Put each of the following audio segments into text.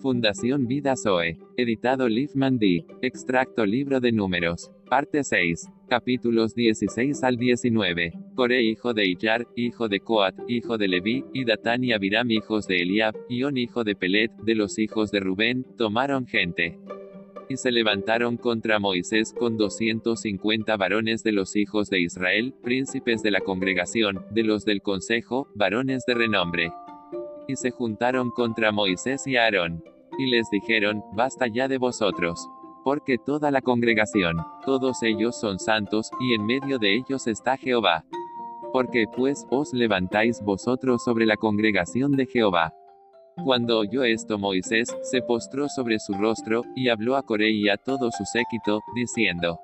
Fundación Vida Zoe. Editado Liefman D. Extracto Libro de Números. Parte 6. Capítulos 16 al 19. Coré hijo de Iyar, hijo de Coat, hijo de Leví, y Datán y Abiram hijos de Eliab, On hijo de Pelet, de los hijos de Rubén, tomaron gente. Y se levantaron contra Moisés con 250 varones de los hijos de Israel, príncipes de la congregación, de los del consejo, varones de renombre y se juntaron contra Moisés y Aarón. Y les dijeron, basta ya de vosotros. Porque toda la congregación, todos ellos son santos, y en medio de ellos está Jehová. Porque pues os levantáis vosotros sobre la congregación de Jehová. Cuando oyó esto Moisés, se postró sobre su rostro, y habló a Coré y a todo su séquito, diciendo,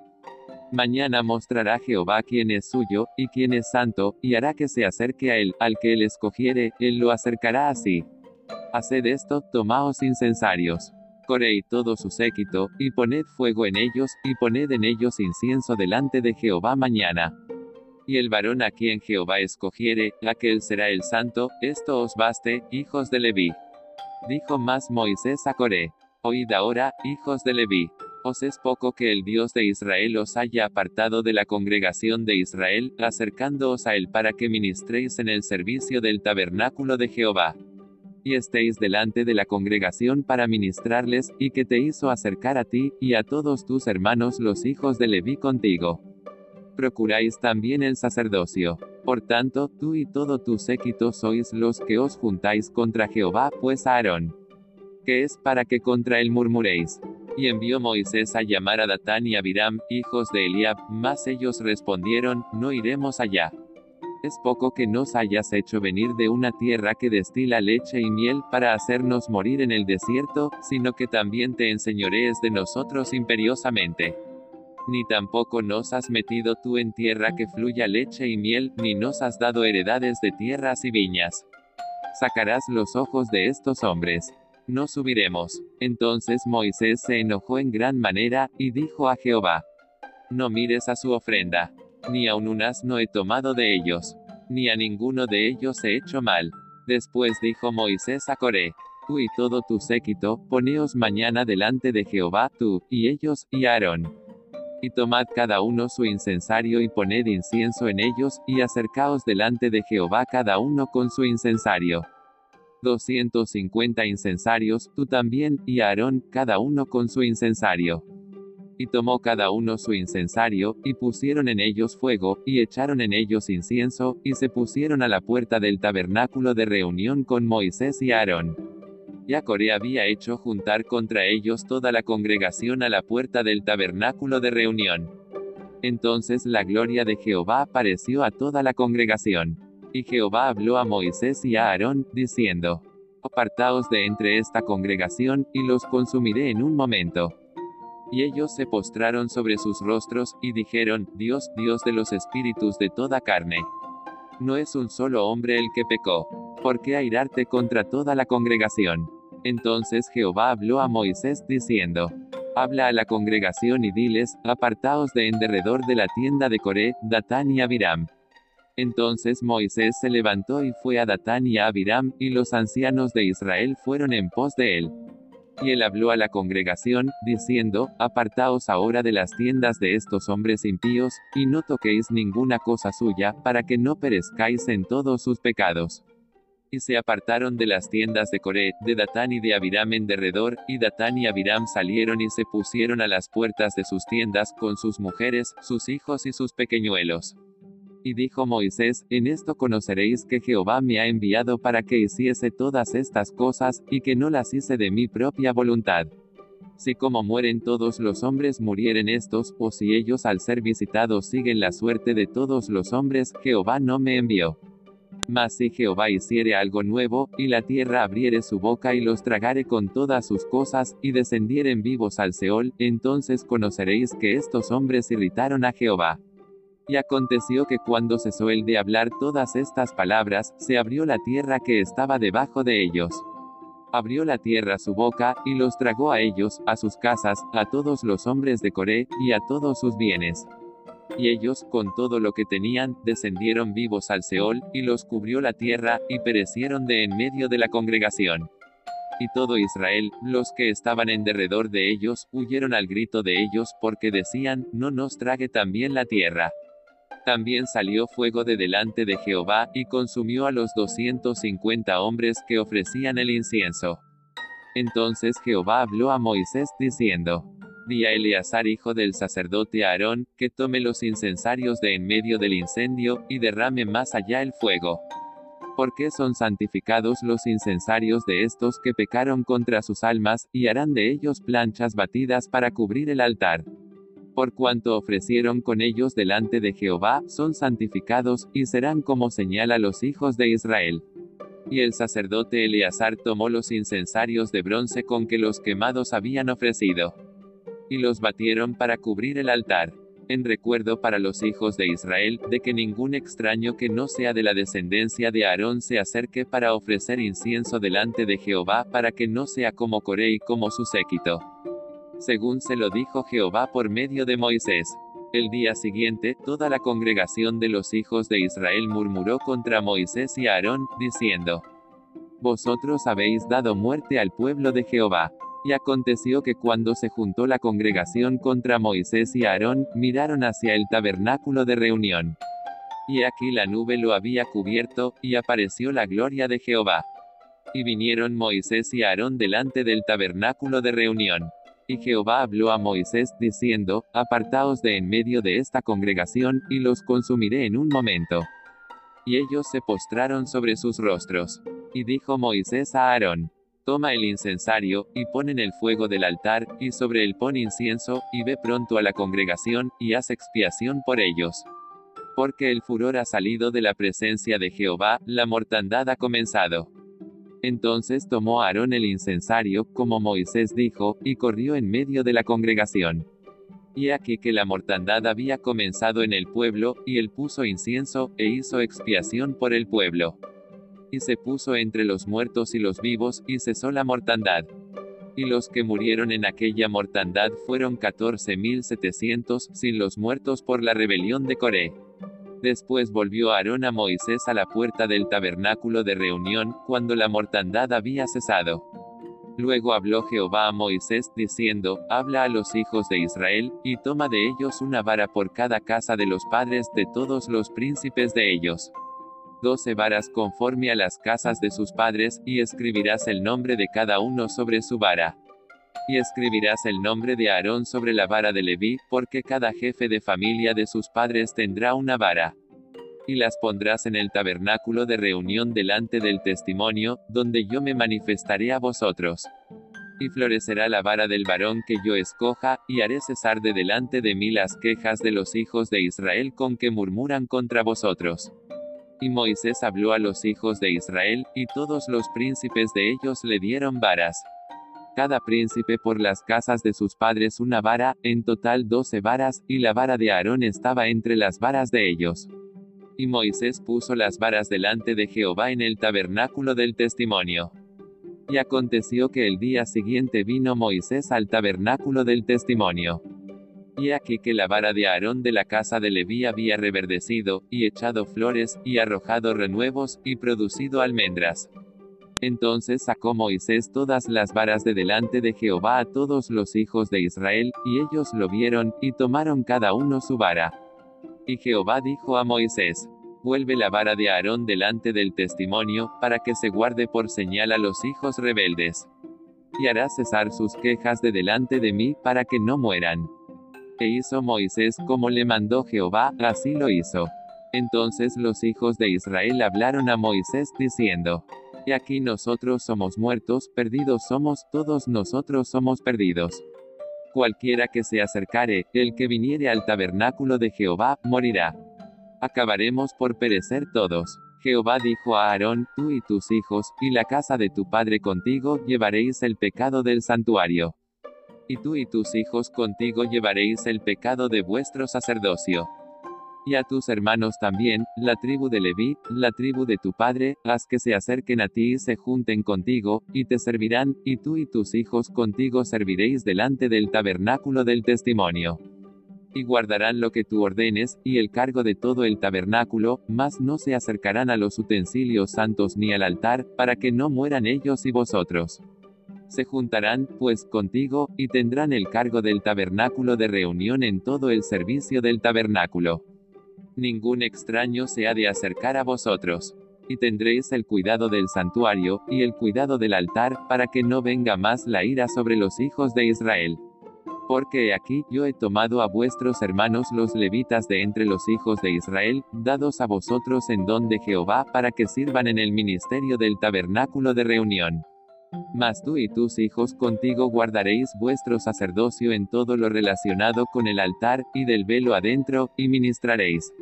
Mañana mostrará Jehová quién es suyo, y quién es santo, y hará que se acerque a él, al que él escogiere, él lo acercará así. Haced esto, tomaos incensarios. Coré todo su séquito, y poned fuego en ellos, y poned en ellos incienso delante de Jehová mañana. Y el varón a quien Jehová escogiere, aquel será el santo, esto os baste, hijos de Leví. Dijo más Moisés a Coré. Oíd ahora, hijos de Leví os es poco que el Dios de Israel os haya apartado de la congregación de Israel, acercándoos a él para que ministréis en el servicio del tabernáculo de Jehová. Y estéis delante de la congregación para ministrarles, y que te hizo acercar a ti, y a todos tus hermanos los hijos de Leví contigo. Procuráis también el sacerdocio. Por tanto, tú y todo tu séquito sois los que os juntáis contra Jehová, pues Aarón. Que es para que contra él murmuréis. Y envió Moisés a llamar a Datán y Abiram, hijos de Eliab, mas ellos respondieron, no iremos allá. Es poco que nos hayas hecho venir de una tierra que destila leche y miel para hacernos morir en el desierto, sino que también te enseñorees de nosotros imperiosamente. Ni tampoco nos has metido tú en tierra que fluya leche y miel, ni nos has dado heredades de tierras y viñas. Sacarás los ojos de estos hombres no subiremos. Entonces Moisés se enojó en gran manera, y dijo a Jehová, No mires a su ofrenda, ni a un asno he tomado de ellos, ni a ninguno de ellos he hecho mal. Después dijo Moisés a Coré, Tú y todo tu séquito, poneos mañana delante de Jehová, tú, y ellos, y Aarón. Y tomad cada uno su incensario y poned incienso en ellos, y acercaos delante de Jehová cada uno con su incensario. 250 incensarios, tú también, y Aarón, cada uno con su incensario. Y tomó cada uno su incensario, y pusieron en ellos fuego, y echaron en ellos incienso, y se pusieron a la puerta del tabernáculo de reunión con Moisés y Aarón. Ya Coré había hecho juntar contra ellos toda la congregación a la puerta del tabernáculo de reunión. Entonces la gloria de Jehová apareció a toda la congregación. Y Jehová habló a Moisés y a Aarón, diciendo, Apartaos de entre esta congregación, y los consumiré en un momento. Y ellos se postraron sobre sus rostros, y dijeron, Dios, Dios de los espíritus de toda carne. No es un solo hombre el que pecó. ¿Por qué airarte contra toda la congregación? Entonces Jehová habló a Moisés diciendo, Habla a la congregación y diles, apartaos de en derredor de la tienda de Coré, Datán y Abiram. Entonces Moisés se levantó y fue a Datán y a Abiram, y los ancianos de Israel fueron en pos de él. Y él habló a la congregación, diciendo, Apartaos ahora de las tiendas de estos hombres impíos, y no toquéis ninguna cosa suya, para que no perezcáis en todos sus pecados. Y se apartaron de las tiendas de Coré, de Datán y de Abiram en derredor, y Datán y Abiram salieron y se pusieron a las puertas de sus tiendas, con sus mujeres, sus hijos y sus pequeñuelos. Y dijo Moisés, en esto conoceréis que Jehová me ha enviado para que hiciese todas estas cosas, y que no las hice de mi propia voluntad. Si como mueren todos los hombres murieren estos, o si ellos al ser visitados siguen la suerte de todos los hombres, Jehová no me envió. Mas si Jehová hiciere algo nuevo, y la tierra abriere su boca y los tragare con todas sus cosas, y descendieren vivos al Seol, entonces conoceréis que estos hombres irritaron a Jehová. Y aconteció que cuando cesó el de hablar todas estas palabras, se abrió la tierra que estaba debajo de ellos. Abrió la tierra su boca, y los tragó a ellos, a sus casas, a todos los hombres de Coré, y a todos sus bienes. Y ellos, con todo lo que tenían, descendieron vivos al Seol, y los cubrió la tierra, y perecieron de en medio de la congregación. Y todo Israel, los que estaban en derredor de ellos, huyeron al grito de ellos, porque decían, no nos trague también la tierra. También salió fuego de delante de Jehová, y consumió a los doscientos cincuenta hombres que ofrecían el incienso. Entonces Jehová habló a Moisés, diciendo, Di a Eleazar hijo del sacerdote Aarón, que tome los incensarios de en medio del incendio, y derrame más allá el fuego. Porque son santificados los incensarios de estos que pecaron contra sus almas, y harán de ellos planchas batidas para cubrir el altar por cuanto ofrecieron con ellos delante de Jehová, son santificados, y serán como señal a los hijos de Israel. Y el sacerdote Eleazar tomó los incensarios de bronce con que los quemados habían ofrecido. Y los batieron para cubrir el altar. En recuerdo para los hijos de Israel, de que ningún extraño que no sea de la descendencia de Aarón se acerque para ofrecer incienso delante de Jehová para que no sea como Coré y como su séquito según se lo dijo Jehová por medio de Moisés. El día siguiente, toda la congregación de los hijos de Israel murmuró contra Moisés y Aarón, diciendo, Vosotros habéis dado muerte al pueblo de Jehová. Y aconteció que cuando se juntó la congregación contra Moisés y Aarón, miraron hacia el tabernáculo de reunión. Y aquí la nube lo había cubierto, y apareció la gloria de Jehová. Y vinieron Moisés y Aarón delante del tabernáculo de reunión. Y Jehová habló a Moisés, diciendo, Apartaos de en medio de esta congregación, y los consumiré en un momento. Y ellos se postraron sobre sus rostros. Y dijo Moisés a Aarón, Toma el incensario, y pon en el fuego del altar, y sobre él pon incienso, y ve pronto a la congregación, y haz expiación por ellos. Porque el furor ha salido de la presencia de Jehová, la mortandad ha comenzado. Entonces tomó Aarón el incensario, como Moisés dijo, y corrió en medio de la congregación. Y aquí que la mortandad había comenzado en el pueblo, y él puso incienso, e hizo expiación por el pueblo. Y se puso entre los muertos y los vivos, y cesó la mortandad. Y los que murieron en aquella mortandad fueron catorce mil setecientos, sin los muertos por la rebelión de Coré. Después volvió Aarón a Moisés a la puerta del tabernáculo de reunión, cuando la mortandad había cesado. Luego habló Jehová a Moisés, diciendo, Habla a los hijos de Israel, y toma de ellos una vara por cada casa de los padres de todos los príncipes de ellos. Doce varas conforme a las casas de sus padres, y escribirás el nombre de cada uno sobre su vara. Y escribirás el nombre de Aarón sobre la vara de Leví, porque cada jefe de familia de sus padres tendrá una vara. Y las pondrás en el tabernáculo de reunión delante del testimonio, donde yo me manifestaré a vosotros. Y florecerá la vara del varón que yo escoja, y haré cesar de delante de mí las quejas de los hijos de Israel con que murmuran contra vosotros. Y Moisés habló a los hijos de Israel, y todos los príncipes de ellos le dieron varas cada príncipe por las casas de sus padres una vara, en total doce varas, y la vara de Aarón estaba entre las varas de ellos. Y Moisés puso las varas delante de Jehová en el tabernáculo del testimonio. Y aconteció que el día siguiente vino Moisés al tabernáculo del testimonio. Y aquí que la vara de Aarón de la casa de Leví había reverdecido, y echado flores, y arrojado renuevos, y producido almendras. Entonces sacó Moisés todas las varas de delante de Jehová a todos los hijos de Israel, y ellos lo vieron, y tomaron cada uno su vara. Y Jehová dijo a Moisés, Vuelve la vara de Aarón delante del testimonio, para que se guarde por señal a los hijos rebeldes. Y hará cesar sus quejas de delante de mí, para que no mueran. E hizo Moisés como le mandó Jehová, así lo hizo. Entonces los hijos de Israel hablaron a Moisés diciendo, y aquí nosotros somos muertos, perdidos somos, todos nosotros somos perdidos. Cualquiera que se acercare, el que viniere al tabernáculo de Jehová, morirá. Acabaremos por perecer todos. Jehová dijo a Aarón, tú y tus hijos, y la casa de tu padre contigo, llevaréis el pecado del santuario. Y tú y tus hijos contigo llevaréis el pecado de vuestro sacerdocio y a tus hermanos también, la tribu de Leví, la tribu de tu padre, haz que se acerquen a ti y se junten contigo, y te servirán, y tú y tus hijos contigo serviréis delante del tabernáculo del testimonio. Y guardarán lo que tú ordenes, y el cargo de todo el tabernáculo, mas no se acercarán a los utensilios santos ni al altar, para que no mueran ellos y vosotros. Se juntarán, pues, contigo, y tendrán el cargo del tabernáculo de reunión en todo el servicio del tabernáculo. Ningún extraño se ha de acercar a vosotros. Y tendréis el cuidado del santuario, y el cuidado del altar, para que no venga más la ira sobre los hijos de Israel. Porque aquí yo he tomado a vuestros hermanos los levitas de entre los hijos de Israel, dados a vosotros en don de Jehová, para que sirvan en el ministerio del tabernáculo de reunión. Mas tú y tus hijos contigo guardaréis vuestro sacerdocio en todo lo relacionado con el altar, y del velo adentro, y ministraréis.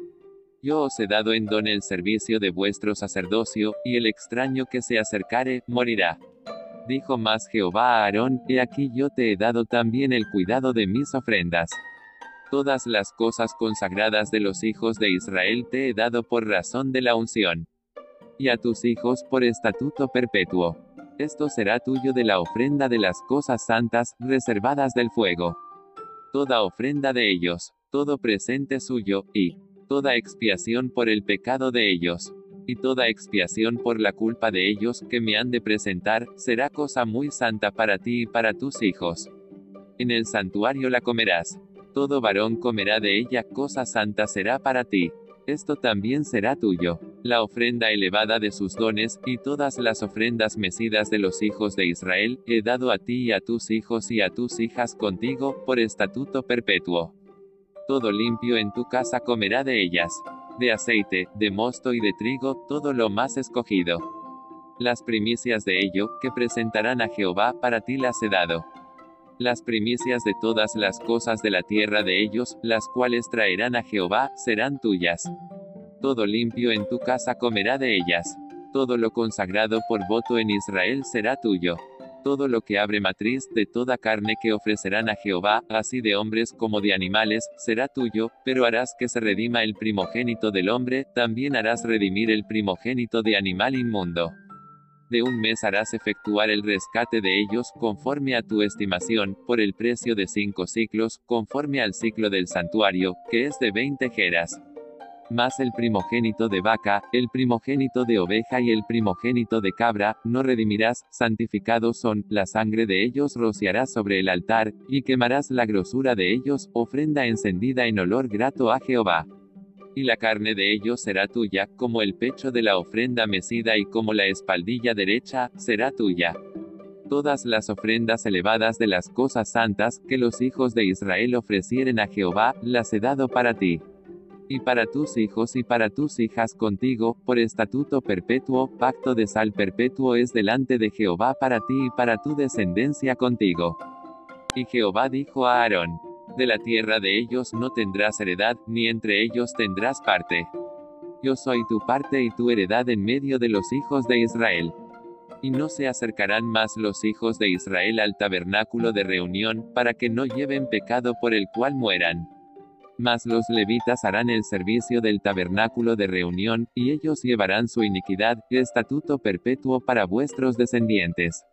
Yo os he dado en don el servicio de vuestro sacerdocio, y el extraño que se acercare, morirá. Dijo más Jehová a Aarón, He aquí yo te he dado también el cuidado de mis ofrendas. Todas las cosas consagradas de los hijos de Israel te he dado por razón de la unción. Y a tus hijos por estatuto perpetuo. Esto será tuyo de la ofrenda de las cosas santas, reservadas del fuego. Toda ofrenda de ellos, todo presente suyo, y toda expiación por el pecado de ellos y toda expiación por la culpa de ellos que me han de presentar, será cosa muy santa para ti y para tus hijos. En el santuario la comerás. Todo varón comerá de ella, cosa santa será para ti. Esto también será tuyo. La ofrenda elevada de sus dones, y todas las ofrendas mecidas de los hijos de Israel, he dado a ti y a tus hijos y a tus hijas contigo, por estatuto perpetuo. Todo limpio en tu casa comerá de ellas de aceite, de mosto y de trigo, todo lo más escogido. Las primicias de ello, que presentarán a Jehová, para ti las he dado. Las primicias de todas las cosas de la tierra de ellos, las cuales traerán a Jehová, serán tuyas. Todo limpio en tu casa comerá de ellas. Todo lo consagrado por voto en Israel será tuyo todo lo que abre matriz, de toda carne que ofrecerán a Jehová, así de hombres como de animales, será tuyo, pero harás que se redima el primogénito del hombre, también harás redimir el primogénito de animal inmundo. De un mes harás efectuar el rescate de ellos, conforme a tu estimación, por el precio de cinco ciclos, conforme al ciclo del santuario, que es de veinte jeras más el primogénito de vaca, el primogénito de oveja y el primogénito de cabra, no redimirás, santificados son, la sangre de ellos rociarás sobre el altar, y quemarás la grosura de ellos, ofrenda encendida en olor grato a Jehová. Y la carne de ellos será tuya, como el pecho de la ofrenda mecida y como la espaldilla derecha, será tuya. Todas las ofrendas elevadas de las cosas santas, que los hijos de Israel ofrecieren a Jehová, las he dado para ti y para tus hijos y para tus hijas contigo, por estatuto perpetuo, pacto de sal perpetuo es delante de Jehová para ti y para tu descendencia contigo. Y Jehová dijo a Aarón, de la tierra de ellos no tendrás heredad, ni entre ellos tendrás parte. Yo soy tu parte y tu heredad en medio de los hijos de Israel. Y no se acercarán más los hijos de Israel al tabernáculo de reunión, para que no lleven pecado por el cual mueran. Mas los levitas harán el servicio del tabernáculo de reunión, y ellos llevarán su iniquidad, estatuto perpetuo para vuestros descendientes.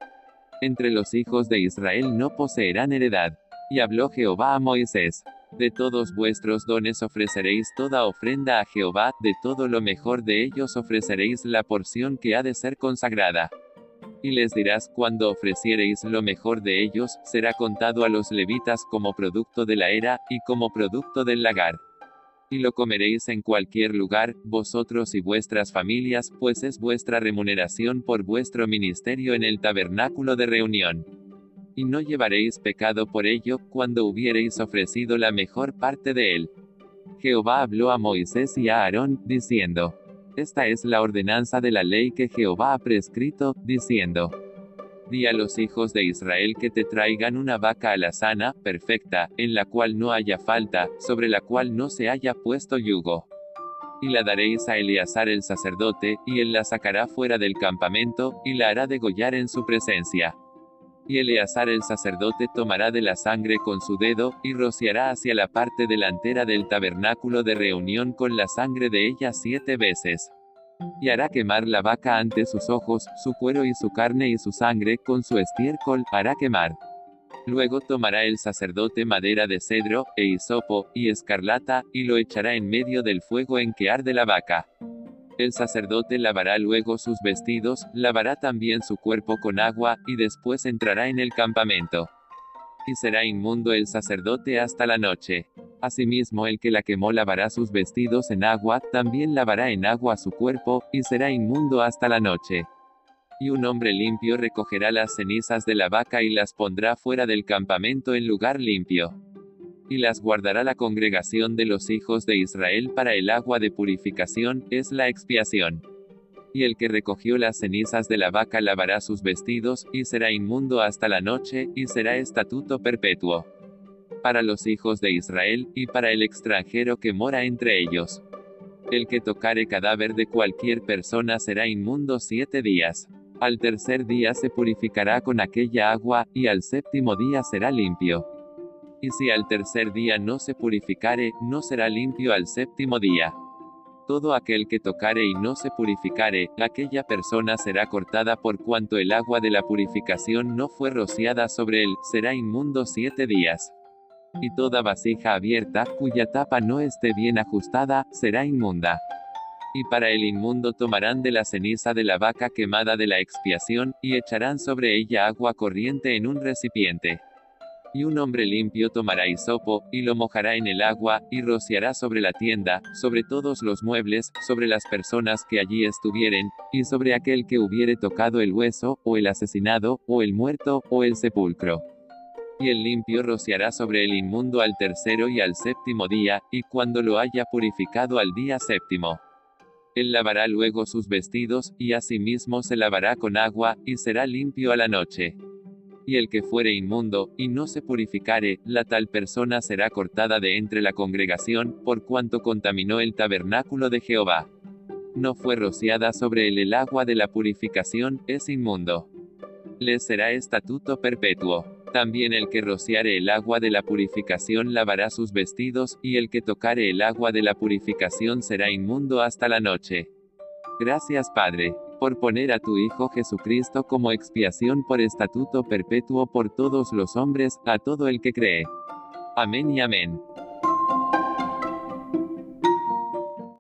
Entre los hijos de Israel no poseerán heredad. Y habló Jehová a Moisés. De todos vuestros dones ofreceréis toda ofrenda a Jehová, de todo lo mejor de ellos ofreceréis la porción que ha de ser consagrada. Y les dirás cuando ofreciereis lo mejor de ellos, será contado a los levitas como producto de la era, y como producto del lagar. Y lo comeréis en cualquier lugar, vosotros y vuestras familias, pues es vuestra remuneración por vuestro ministerio en el tabernáculo de reunión. Y no llevaréis pecado por ello, cuando hubiereis ofrecido la mejor parte de él. Jehová habló a Moisés y a Aarón, diciendo, esta es la ordenanza de la ley que Jehová ha prescrito, diciendo, Di a los hijos de Israel que te traigan una vaca alazana, perfecta, en la cual no haya falta, sobre la cual no se haya puesto yugo. Y la daréis a Eleazar el sacerdote, y él la sacará fuera del campamento, y la hará degollar en su presencia. Y Eleazar el sacerdote tomará de la sangre con su dedo, y rociará hacia la parte delantera del tabernáculo de reunión con la sangre de ella siete veces. Y hará quemar la vaca ante sus ojos, su cuero y su carne y su sangre, con su estiércol, hará quemar. Luego tomará el sacerdote madera de cedro, e hisopo, y escarlata, y lo echará en medio del fuego en que arde la vaca El sacerdote lavará luego sus vestidos, lavará también su cuerpo con agua, y después entrará en el campamento. Y será inmundo el sacerdote hasta la noche. Asimismo el que la quemó lavará sus vestidos en agua, también lavará en agua su cuerpo, y será inmundo hasta la noche. Y un hombre limpio recogerá las cenizas de la vaca y las pondrá fuera del campamento en lugar limpio y las guardará la congregación de los hijos de Israel para el agua de purificación, es la expiación. Y el que recogió las cenizas de la vaca lavará sus vestidos, y será inmundo hasta la noche, y será estatuto perpetuo. Para los hijos de Israel, y para el extranjero que mora entre ellos. El que tocare cadáver de cualquier persona será inmundo siete días. Al tercer día se purificará con aquella agua, y al séptimo día será limpio. Y si al tercer día no se purificare, no será limpio al séptimo día. Todo aquel que tocare y no se purificare, aquella persona será cortada por cuanto el agua de la purificación no fue rociada sobre él, será inmundo siete días. Y toda vasija abierta, cuya tapa no esté bien ajustada, será inmunda. Y para el inmundo tomarán de la ceniza de la vaca quemada de la expiación, y echarán sobre ella agua corriente en un recipiente. Y un hombre limpio tomará hisopo, y lo mojará en el agua, y rociará sobre la tienda, sobre todos los muebles, sobre las personas que allí estuvieren, y sobre aquel que hubiere tocado el hueso, o el asesinado, o el muerto, o el sepulcro. Y el limpio rociará sobre el inmundo al tercero y al séptimo día, y cuando lo haya purificado al día séptimo. Él lavará luego sus vestidos, y asimismo se lavará con agua, y será limpio a la noche y el que fuere inmundo, y no se purificare, la tal persona será cortada de entre la congregación, por cuanto contaminó el tabernáculo de Jehová. No fue rociada sobre él el agua de la purificación, es inmundo. Le será estatuto perpetuo. También el que rociare el agua de la purificación lavará sus vestidos, y el que tocare el agua de la purificación será inmundo hasta la noche. Gracias Padre por poner a tu Hijo Jesucristo como expiación por estatuto perpetuo por todos los hombres, a todo el que cree. Amén y amén.